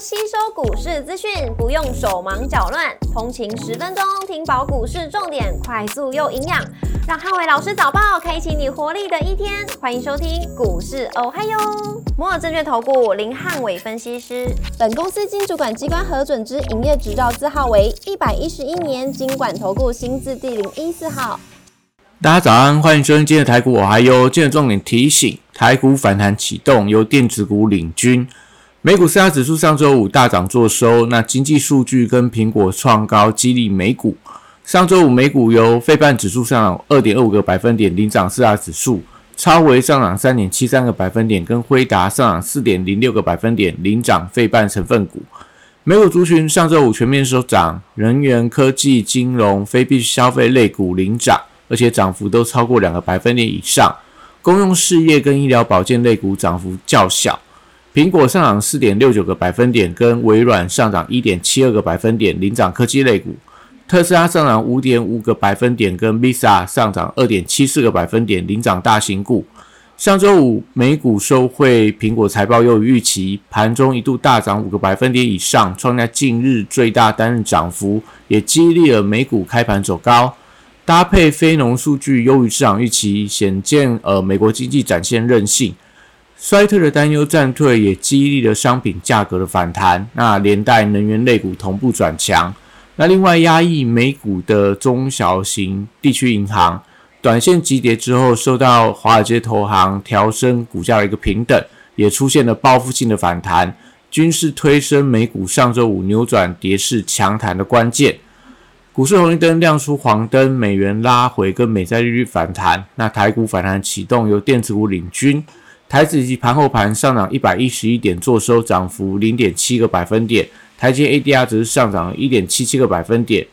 吸收股市资讯，不用手忙脚乱，通勤十分钟听饱股市重点，快速又营养，让汉伟老师早报开启你活力的一天。欢迎收听股市哦嗨哟，摩尔证券投顾林汉伟分析师，本公司经主管机关核准之营业执照字号为一百一十一年经管投顾新字第零一四号。大家早安，欢迎收听今天的台股我嗨哟今日重点提醒，台股反弹启动，由电子股领军。美股四大指数上周五大涨做收，那经济数据跟苹果创高激励美股。上周五美股由费半指数上涨二点二五个百分点领涨四大指数，超微上涨三点七三个百分点，跟辉达上涨四点零六个百分点领涨费半成分股。美股族群上周五全面收涨，能源、科技、金融、非必需消费类股领涨，而且涨幅都超过两个百分点以上。公用事业跟医疗保健类股涨幅较小。苹果上涨四点六九个百分点，跟微软上涨一点七二个百分点领涨科技类股；特斯拉上涨五点五个百分点，跟 Visa 上涨二点七四个百分点领涨大型股。上周五美股收汇，苹果财报优于预期，盘中一度大涨五个百分点以上，创下近日最大单日涨幅，也激励了美股开盘走高。搭配非农数据优于市场预期，显见呃美国经济展现韧性。衰退的担忧暂退，也激励了商品价格的反弹。那连带能源类股同步转强。那另外压抑美股的中小型地区银行，短线急跌之后，受到华尔街投行调升股价的一个平等，也出现了报复性的反弹，均是推升美股上周五扭转跌势强弹的关键。股市红绿灯亮出黄灯，美元拉回跟美债利率反弹。那台股反弹启动，由电子股领军。台指及盘后盘上涨一百一十一点，做收涨幅零点七个百分点。台积 ADR 则是上涨一点七七个百分点。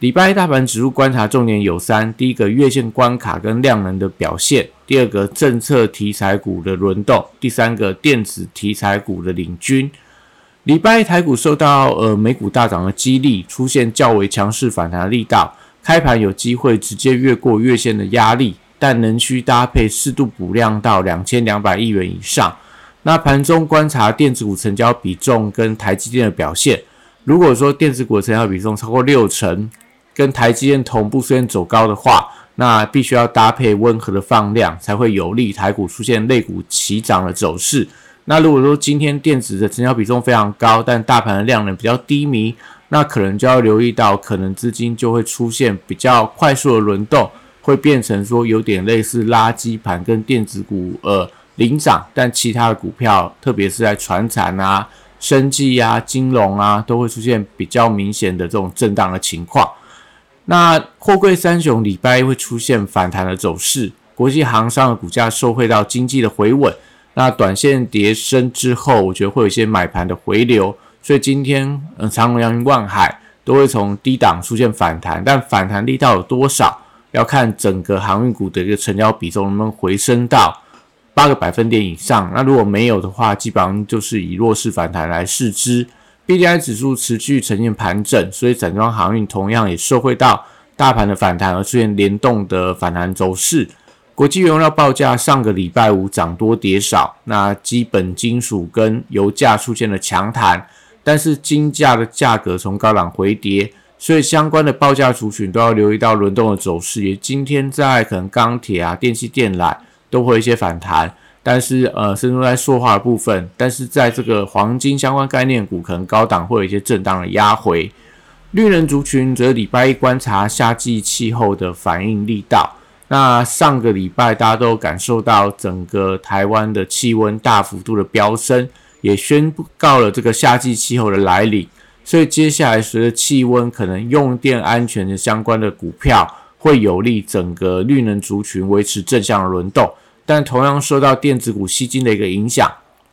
礼拜一大盘指数观察重点有三：第一个月线关卡跟量能的表现；第二个政策题材股的轮动；第三个电子题材股的领军。礼拜一台股受到呃美股大涨的激励，出现较为强势反弹力道，开盘有机会直接越过月线的压力。但仍需搭配适度补量到两千两百亿元以上。那盘中观察电子股成交比重跟台积电的表现。如果说电子股成交比重超过六成，跟台积电同步出现走高的话，那必须要搭配温和的放量，才会有利台股出现类股齐涨的走势。那如果说今天电子的成交比重非常高，但大盘的量能比较低迷，那可能就要留意到，可能资金就会出现比较快速的轮动。会变成说有点类似垃圾盘跟电子股呃领涨，但其他的股票，特别是在船产啊、生技啊、金融啊，都会出现比较明显的这种震荡的情况。那货柜三雄礼拜会出现反弹的走势，国际航商的股价受惠到经济的回稳，那短线跌升之后，我觉得会有一些买盘的回流，所以今天嗯长隆、阳明、万海都会从低档出现反弹，但反弹力道有多少？要看整个航运股的一个成交比重能不能回升到八个百分点以上。那如果没有的话，基本上就是以弱势反弹来试之。B D I 指数持续呈现盘整，所以整装航运同样也受惠到大盘的反弹而出现联动的反弹走势。国际原料报价上个礼拜五涨多跌少，那基本金属跟油价出现了强弹，但是金价的价格从高档回跌。所以相关的报价族群都要留意到轮动的走势。也今天在可能钢铁啊、电器电缆都会一些反弹，但是呃，甚至在塑化的部分，但是在这个黄金相关概念股可能高档会有一些震荡的压回。绿能族群则礼拜一观察夏季气候的反应力道。那上个礼拜大家都感受到整个台湾的气温大幅度的飙升，也宣告了这个夏季气候的来临。所以接下来随着气温，可能用电安全的相关的股票会有利整个绿能族群维持正向的轮动，但同样受到电子股吸金的一个影响，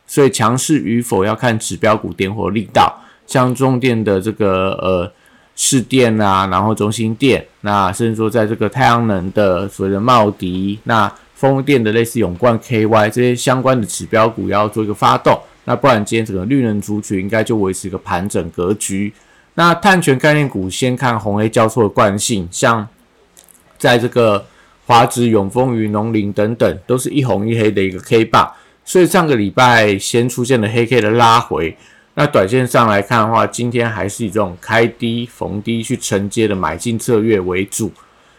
所以强势与否要看指标股点火力道，像中电的这个呃市电啊，然后中心电，那甚至说在这个太阳能的所谓的茂迪，那风电的类似永冠 KY 这些相关的指标股要做一个发动。那不然，今天整个绿能族群应该就维持一个盘整格局。那碳权概念股先看红黑交错的惯性，像在这个华指、永丰、与农林等等，都是一红一黑的一个 K 棒。所以上个礼拜先出现了黑 K 的拉回，那短线上来看的话，今天还是以这种开低逢低去承接的买进策略为主。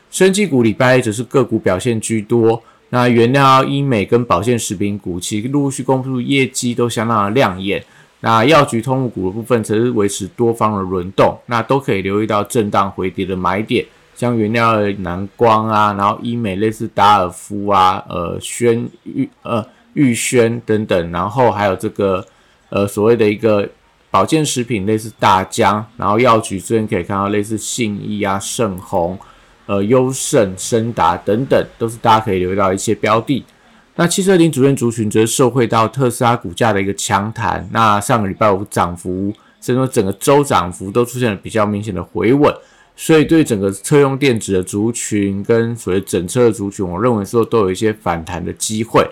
生技股礼拜一则是个股表现居多。那原料、医美跟保健食品股其实陆续公布业绩都相当的亮眼。那药局通路股的部分则是维持多方的轮动，那都可以留意到震荡回跌的买点，像原料的南光啊，然后医美类似达尔夫啊，呃轩玉呃玉轩等等，然后还有这个呃所谓的一个保健食品类似大江，然后药局这边可以看到类似信义啊、盛虹、呃优胜、升达等等，都是大家可以留意到一些标的。那汽车零组件族群则受惠到特斯拉股价的一个强弹，那上个礼拜五涨幅，甚至说整个周涨幅都出现了比较明显的回稳，所以对整个车用电子的族群跟所谓整车的族群，我认为说都有一些反弹的机会。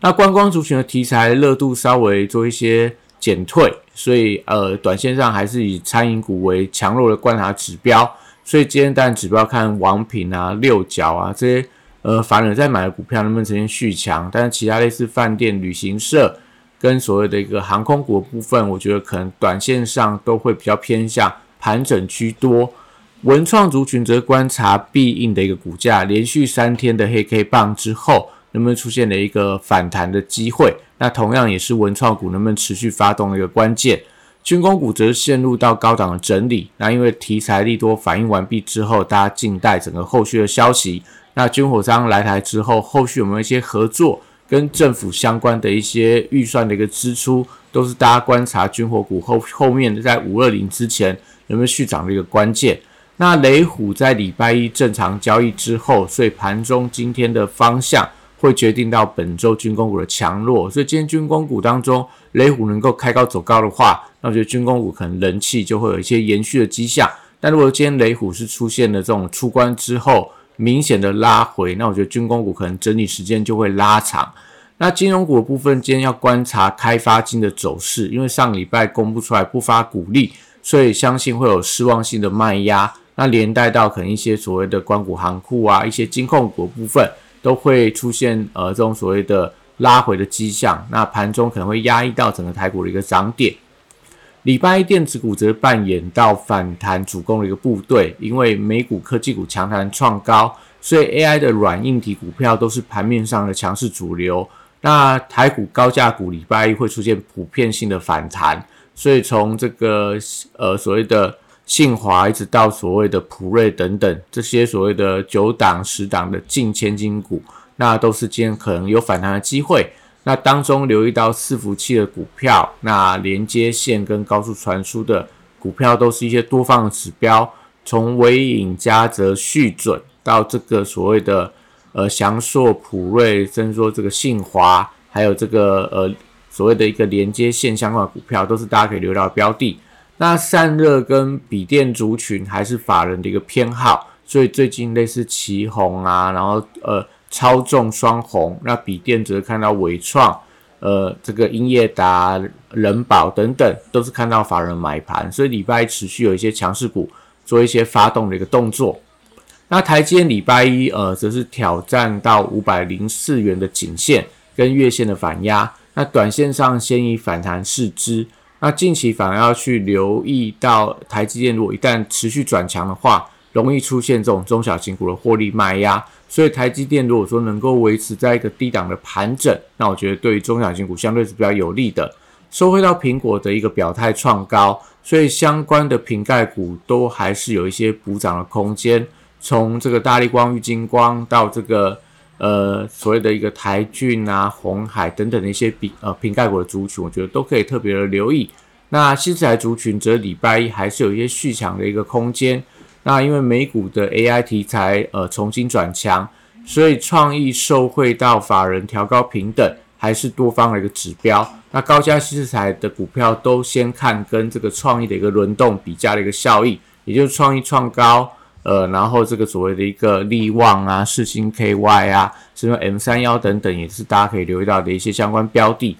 那观光族群的题材热度稍微做一些减退，所以呃，短线上还是以餐饮股为强弱的观察指标。所以今天当然指标看王品啊、六角啊这些。呃，反而在买的股票能不能呈现续强？但是其他类似饭店、旅行社跟所谓的一个航空股部分，我觉得可能短线上都会比较偏向盘整居多。文创族群则观察必应的一个股价，连续三天的黑 K 棒之后，能不能出现了一个反弹的机会？那同样也是文创股能不能持续发动的一个关键。军工股则陷入到高档的整理，那因为题材利多反应完毕之后，大家静待整个后续的消息。那军火商来台之后，后续有没有一些合作跟政府相关的一些预算的一个支出，都是大家观察军火股后后面在五二零之前有没有续涨的一个关键。那雷虎在礼拜一正常交易之后，所以盘中今天的方向会决定到本周军工股的强弱。所以今天军工股当中，雷虎能够开高走高的话，那我觉得军工股可能人气就会有一些延续的迹象。但如果今天雷虎是出现了这种出关之后，明显的拉回，那我觉得军工股可能整理时间就会拉长。那金融股的部分，今天要观察开发金的走势，因为上礼拜公布出来不发股利，所以相信会有失望性的卖压。那连带到可能一些所谓的关谷行库啊，一些金控股部分都会出现呃这种所谓的拉回的迹象。那盘中可能会压抑到整个台股的一个涨点。礼拜一电子股则扮演到反弹主攻的一个部队，因为美股科技股强弹创高，所以 AI 的软硬体股票都是盘面上的强势主流。那台股高价股礼拜一会出现普遍性的反弹，所以从这个呃所谓的信华一直到所谓的普瑞等等这些所谓的九档十档的近千金股，那都是今天可能有反弹的机会。那当中留意到伺服器的股票，那连接线跟高速传输的股票都是一些多方的指标，从微影、嘉泽、续准到这个所谓的呃翔硕、普瑞，甚至说这个信华，还有这个呃所谓的一个连接线相关的股票，都是大家可以留到标的。那散热跟笔电族群还是法人的一个偏好，所以最近类似旗宏啊，然后呃。超重双红，那笔电则看到伟创，呃，这个英业达、人保等等，都是看到法人买盘，所以礼拜一持续有一些强势股做一些发动的一个动作。那台积电礼拜一，呃，则是挑战到五百零四元的颈线跟月线的反压，那短线上先以反弹试之，那近期反而要去留意到台积电，如果一旦持续转强的话，容易出现这种中小型股的获利卖压。所以台积电如果说能够维持在一个低档的盘整，那我觉得对于中小型股相对是比较有利的。收回到苹果的一个表态创高，所以相关的瓶盖股都还是有一些补涨的空间。从这个大力光、玉金光到这个呃所谓的一个台骏啊、红海等等的一些比呃瓶盖股的族群，我觉得都可以特别的留意。那新材族群则礼拜一还是有一些续强的一个空间。那因为美股的 AI 题材呃重新转强，所以创意受惠到法人调高平等，还是多方的一个指标。那高价新材的股票都先看跟这个创意的一个轮动比价的一个效益，也就是创意创高，呃，然后这个所谓的一个利旺啊、世星 KY 啊，什么 M 三幺等等，也是大家可以留意到的一些相关标的。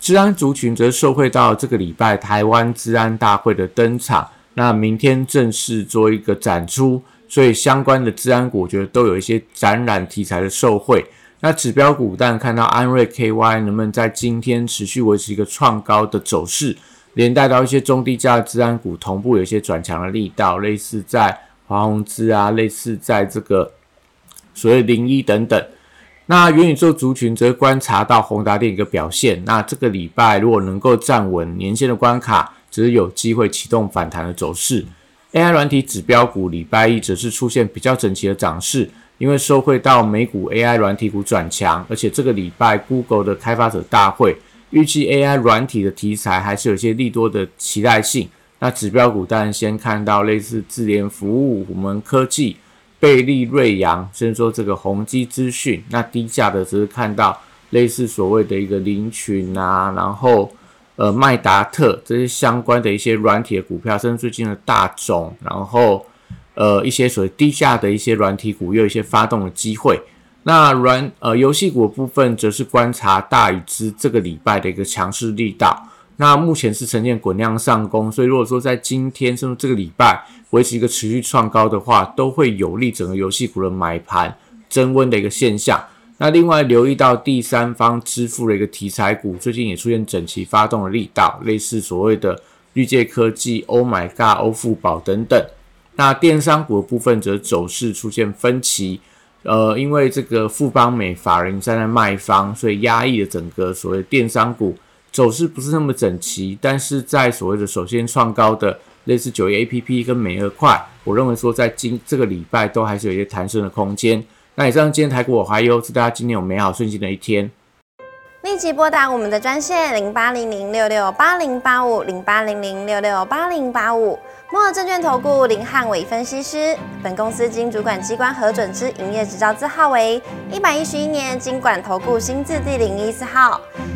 治安族群则受惠到这个礼拜台湾治安大会的登场。那明天正式做一个展出，所以相关的治安股，我觉得都有一些展览题材的受惠。那指标股，但看到安瑞 KY 能不能在今天持续维持一个创高的走势，连带到一些中低价的治安股同步有一些转强的力道，类似在华宏资啊，类似在这个所谓零一等等。那元宇宙族群则观察到宏达电一个表现，那这个礼拜如果能够站稳年线的关卡，则是有机会启动反弹的走势。AI 软体指标股礼拜一则是出现比较整齐的涨势，因为受惠到美股 AI 软体股转强，而且这个礼拜 Google 的开发者大会预计 AI 软体的题材还是有一些利多的期待性。那指标股当然先看到类似智联服务、我们科技。贝利瑞阳，甚至说这个宏基资讯，那低价的只是看到类似所谓的一个林群啊，然后呃麦达特这些相关的一些软体的股票，甚至最近的大众，然后呃一些所谓低价的一些软体股，又有一些发动的机会。那软呃游戏股部分，则是观察大宇之这个礼拜的一个强势力道。那目前是呈现滚量上攻，所以如果说在今天甚至这个礼拜维持一个持续创高的话，都会有利整个游戏股的买盘增温的一个现象。那另外留意到第三方支付的一个题材股，最近也出现整齐发动的力道，类似所谓的绿界科技、Oh My God、欧付宝等等。那电商股的部分则走势出现分歧，呃，因为这个富邦美法人站在卖方，所以压抑了整个所谓电商股。走势不是那么整齐，但是在所谓的首先创高的类似九一 A P P 跟美二块，我认为说在今这个礼拜都还是有一些弹升的空间。那以上今天台股我还有，祝大家今天有美好顺心的一天。立即拨打我们的专线零八零零六六八零八五零八零零六六八零八五。摩尔证券投顾林汉伟分析师，本公司经主管机关核准之营业执照字号为一百一十一年经管投顾新字第零一四号。